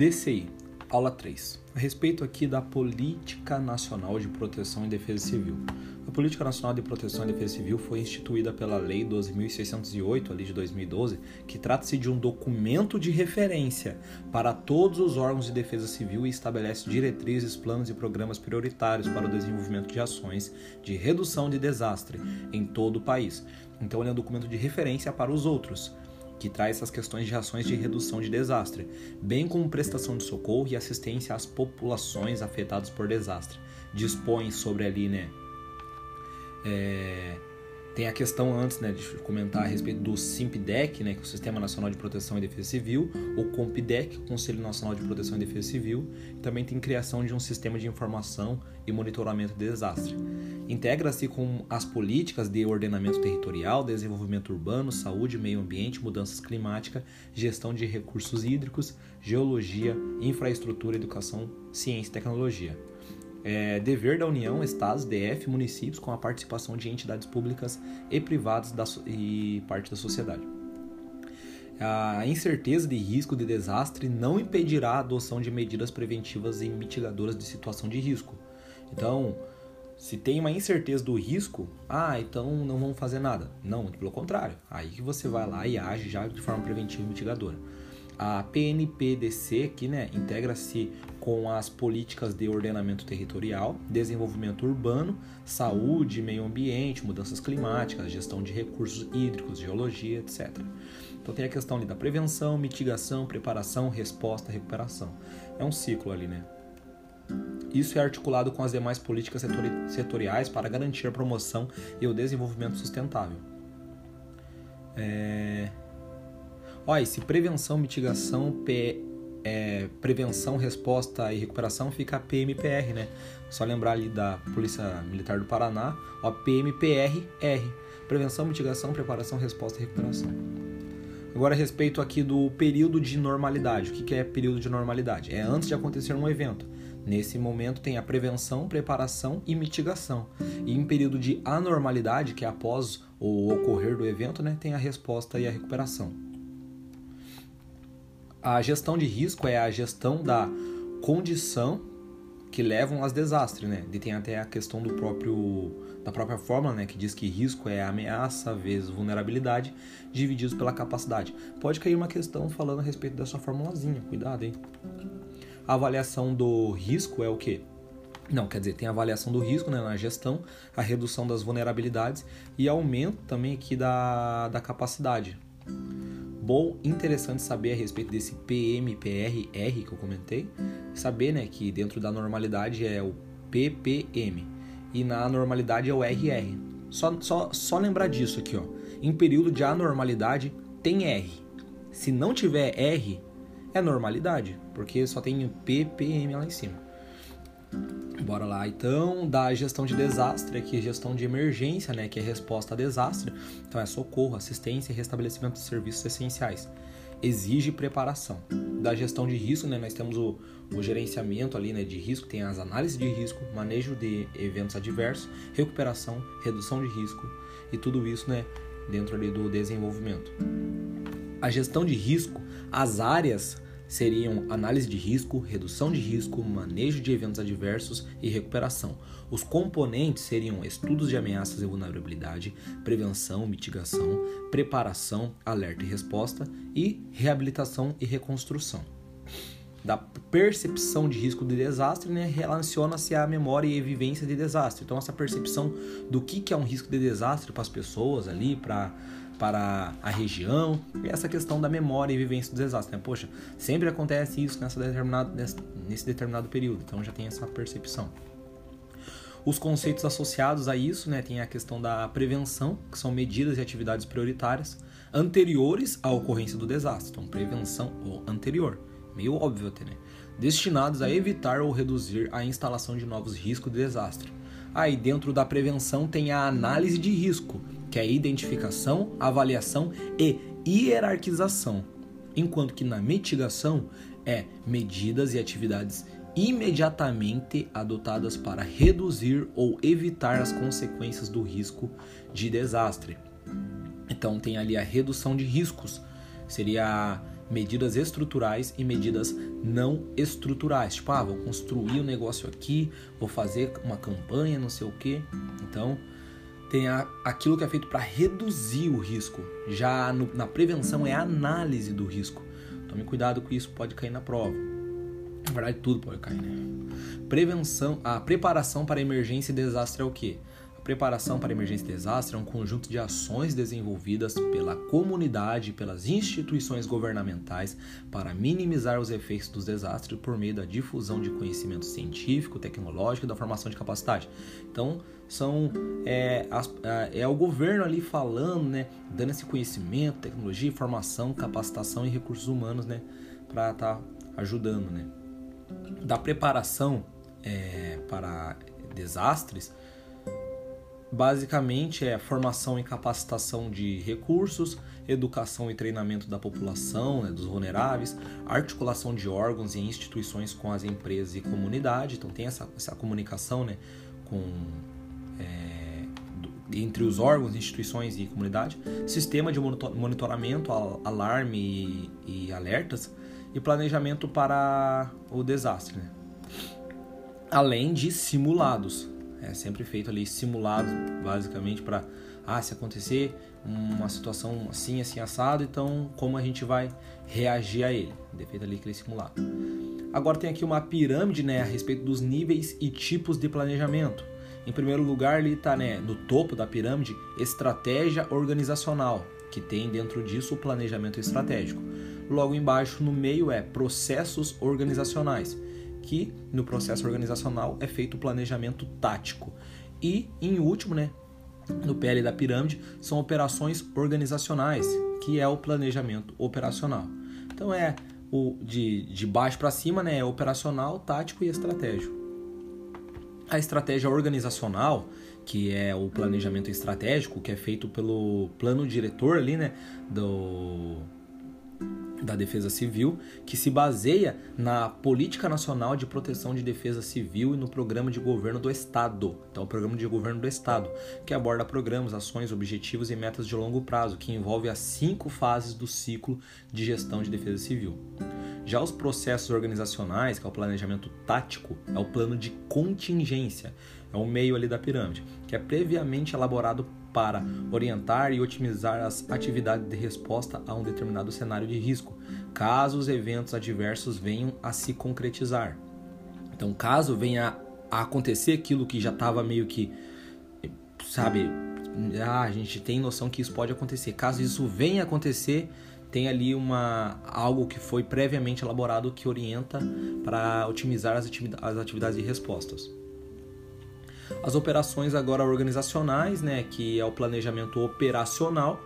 DCI, aula 3. A respeito aqui da Política Nacional de Proteção e Defesa Civil. A Política Nacional de Proteção e Defesa Civil foi instituída pela Lei 12.608, ali de 2012, que trata-se de um documento de referência para todos os órgãos de defesa civil e estabelece diretrizes, planos e programas prioritários para o desenvolvimento de ações de redução de desastre em todo o país. Então, ele é um documento de referência para os outros que traz essas questões de ações de redução de desastre, bem como prestação de socorro e assistência às populações afetadas por desastre. Dispõe sobre ali, né? É, tem a questão antes, né, de comentar a respeito do SIMPDEC, né, que é o Sistema Nacional de Proteção e Defesa Civil, o COMPDEC, Conselho Nacional de Proteção e Defesa Civil, e também tem criação de um sistema de informação e monitoramento de desastre. Integra-se com as políticas de ordenamento territorial, desenvolvimento urbano, saúde, meio ambiente, mudanças climáticas, gestão de recursos hídricos, geologia, infraestrutura, educação, ciência e tecnologia é, dever da União, Estados, DF, municípios com a participação de entidades públicas e privadas da, e parte da sociedade. A incerteza de risco de desastre não impedirá a adoção de medidas preventivas e mitigadoras de situação de risco. Então, se tem uma incerteza do risco, ah, então não vamos fazer nada. Não, pelo contrário. Aí que você vai lá e age já de forma preventiva e mitigadora. A PNPDC aqui, né, integra-se com as políticas de ordenamento territorial, desenvolvimento urbano, saúde, meio ambiente, mudanças climáticas, gestão de recursos hídricos, geologia, etc. Então tem a questão ali da prevenção, mitigação, preparação, resposta, recuperação. É um ciclo ali, né? Isso é articulado com as demais políticas setoriais para garantir a promoção e o desenvolvimento sustentável. É... Olha, se prevenção, mitigação, P, é, prevenção, resposta e recuperação fica a PMPR, né? Só lembrar ali da Polícia Militar do Paraná, ó, PMPR-R. Prevenção, mitigação, preparação, resposta e recuperação. Agora a respeito aqui do período de normalidade. O que é período de normalidade? É antes de acontecer um evento. Nesse momento tem a prevenção, preparação e mitigação. E em período de anormalidade, que é após o ocorrer do evento, né, tem a resposta e a recuperação. A gestão de risco é a gestão da condição que levam aos desastres, né? E tem até a questão do próprio da própria fórmula, né, que diz que risco é ameaça vezes vulnerabilidade divididos pela capacidade. Pode cair uma questão falando a respeito dessa formulazinha, cuidado, hein? A avaliação do risco é o quê? Não, quer dizer, tem a avaliação do risco né, na gestão, a redução das vulnerabilidades e aumento também aqui da, da capacidade bom, interessante saber a respeito desse PMPRR que eu comentei. Saber né, que dentro da normalidade é o PPM e na anormalidade é o RR. Só, só, só lembrar disso aqui, ó. Em período de anormalidade tem R. Se não tiver R, é normalidade, porque só tem PPM lá em cima. Bora lá, então, da gestão de desastre, aqui é gestão de emergência, né, que é resposta a desastre. Então é socorro, assistência e restabelecimento de serviços essenciais. Exige preparação. Da gestão de risco, né, nós temos o, o gerenciamento ali, né, de risco, tem as análises de risco, manejo de eventos adversos, recuperação, redução de risco e tudo isso, né, dentro ali do desenvolvimento. A gestão de risco, as áreas seriam análise de risco, redução de risco, manejo de eventos adversos e recuperação. Os componentes seriam estudos de ameaças e vulnerabilidade, prevenção, mitigação, preparação, alerta e resposta e reabilitação e reconstrução. Da percepção de risco de desastre, né, relaciona-se à memória e vivência de desastre. Então, essa percepção do que, que é um risco de desastre para as pessoas ali, para para a região, e essa questão da memória e vivência dos desastres. Né? Poxa, sempre acontece isso nessa determinado, nesse determinado período, então já tem essa percepção. Os conceitos associados a isso, né, tem a questão da prevenção, que são medidas e atividades prioritárias anteriores à ocorrência do desastre. Então, prevenção ou anterior, meio óbvio até, né? Destinados a evitar ou reduzir a instalação de novos riscos de desastre. Aí, dentro da prevenção, tem a análise de risco, que é identificação, avaliação e hierarquização, enquanto que na mitigação é medidas e atividades imediatamente adotadas para reduzir ou evitar as consequências do risco de desastre. Então tem ali a redução de riscos, seria medidas estruturais e medidas não estruturais. Tipo, ah, vou construir um negócio aqui, vou fazer uma campanha, não sei o quê. Então, tem a, aquilo que é feito para reduzir o risco. Já no, na prevenção é a análise do risco. Tome cuidado com isso, pode cair na prova. Na verdade, tudo pode cair, né? Prevenção, a preparação para emergência e desastre é o quê? Preparação para emergência e desastre é um conjunto de ações desenvolvidas pela comunidade e pelas instituições governamentais para minimizar os efeitos dos desastres por meio da difusão de conhecimento científico, tecnológico e da formação de capacidade. Então, são é, as, é o governo ali falando, né, dando esse conhecimento, tecnologia, formação, capacitação e recursos humanos, né, para estar tá ajudando, né. Da preparação é, para desastres, basicamente é formação e capacitação de recursos, educação e treinamento da população, né, dos vulneráveis, articulação de órgãos e instituições com as empresas e comunidade. Então tem essa, essa comunicação né, com, é, entre os órgãos, instituições e comunidade, sistema de monitoramento, alarme e, e alertas e planejamento para o desastre. Né? Além de simulados, é sempre feito ali simulado, basicamente, para ah, se acontecer uma situação assim, assim, assado, então como a gente vai reagir a ele. Defeito ali aquele simulado. Agora tem aqui uma pirâmide né, a respeito dos níveis e tipos de planejamento. Em primeiro lugar, ali está né, no topo da pirâmide estratégia organizacional, que tem dentro disso o planejamento estratégico. Logo embaixo, no meio, é processos organizacionais que no processo organizacional é feito o planejamento tático. E, em último, né, no PL da pirâmide, são operações organizacionais, que é o planejamento operacional. Então é o de, de baixo para cima, né, é operacional, tático e estratégico. A estratégia organizacional, que é o planejamento estratégico, que é feito pelo plano diretor ali, né, do da Defesa Civil, que se baseia na Política Nacional de Proteção de Defesa Civil e no Programa de Governo do Estado. Então, o Programa de Governo do Estado, que aborda programas, ações, objetivos e metas de longo prazo, que envolve as cinco fases do ciclo de gestão de defesa civil. Já os processos organizacionais, que é o planejamento tático, é o plano de contingência, é o meio ali da pirâmide, que é previamente elaborado para orientar e otimizar as atividades de resposta a um determinado cenário de risco, caso os eventos adversos venham a se concretizar. Então, caso venha a acontecer aquilo que já estava meio que, sabe, ah, a gente tem noção que isso pode acontecer. Caso isso venha a acontecer, tem ali uma algo que foi previamente elaborado que orienta para otimizar as atividades de respostas. As operações agora organizacionais, né, que é o planejamento operacional,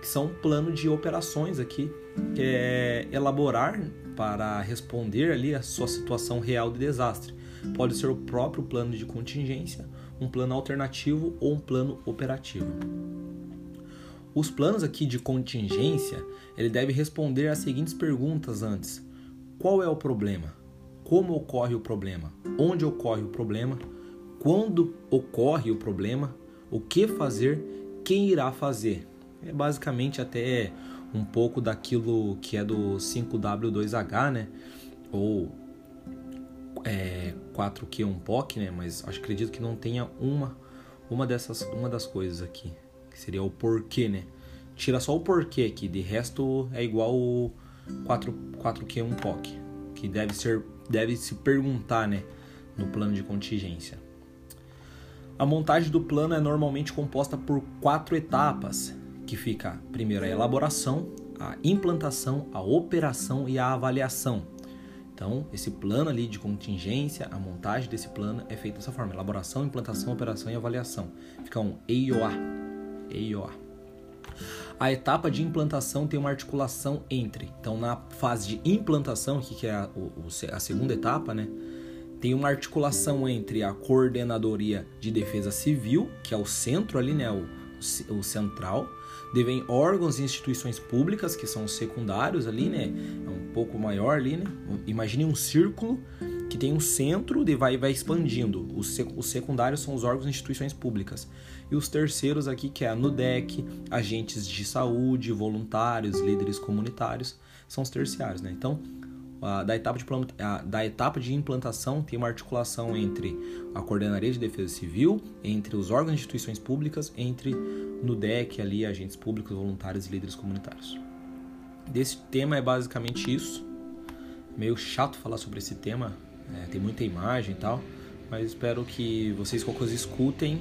que são um plano de operações aqui, é elaborar para responder ali a sua situação real de desastre. Pode ser o próprio plano de contingência, um plano alternativo ou um plano operativo. Os planos aqui de contingência, ele deve responder as seguintes perguntas antes: qual é o problema? Como ocorre o problema? Onde ocorre o problema? Quando ocorre o problema, o que fazer, quem irá fazer. É basicamente até um pouco daquilo que é do 5W2H, né? Ou é, 4Q1POC, né? Mas acho acredito que não tenha uma uma dessas uma das coisas aqui, que seria o porquê, né? Tira só o porquê aqui, de resto é igual o 4 4Q1POC, que deve ser deve se perguntar, né, no plano de contingência. A montagem do plano é normalmente composta por quatro etapas, que fica primeiro a elaboração, a implantação, a operação e a avaliação. Então, esse plano ali de contingência, a montagem desse plano é feita dessa forma: elaboração, implantação, operação e avaliação. Fica um EIOA. EIOA. A etapa de implantação tem uma articulação entre. Então, na fase de implantação, que é a, a segunda etapa, né? Tem uma articulação entre a coordenadoria de defesa civil, que é o centro ali, né, o, o central, devem órgãos e instituições públicas, que são os secundários ali, né, é um pouco maior ali, né, imagine um círculo que tem um centro e vai, vai expandindo. Os, os secundários são os órgãos e instituições públicas. E os terceiros aqui, que é a NUDEC, agentes de saúde, voluntários, líderes comunitários, são os terciários. Né? Então, da, etapa de, da etapa de implantação tem uma articulação entre a Coordenaria de Defesa Civil, entre os órgãos e instituições públicas, entre NUDEC, ali, agentes públicos, voluntários e líderes comunitários. Desse tema é basicamente isso. Meio chato falar sobre esse tema, é, tem muita imagem e tal, mas espero que vocês qualquer coisa escutem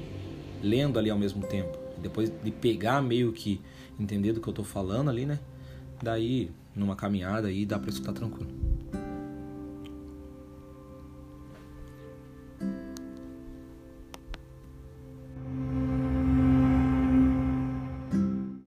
lendo ali ao mesmo tempo. Depois de pegar meio que entender do que eu tô falando ali, né? Daí, numa caminhada aí, dá para escutar tranquilo.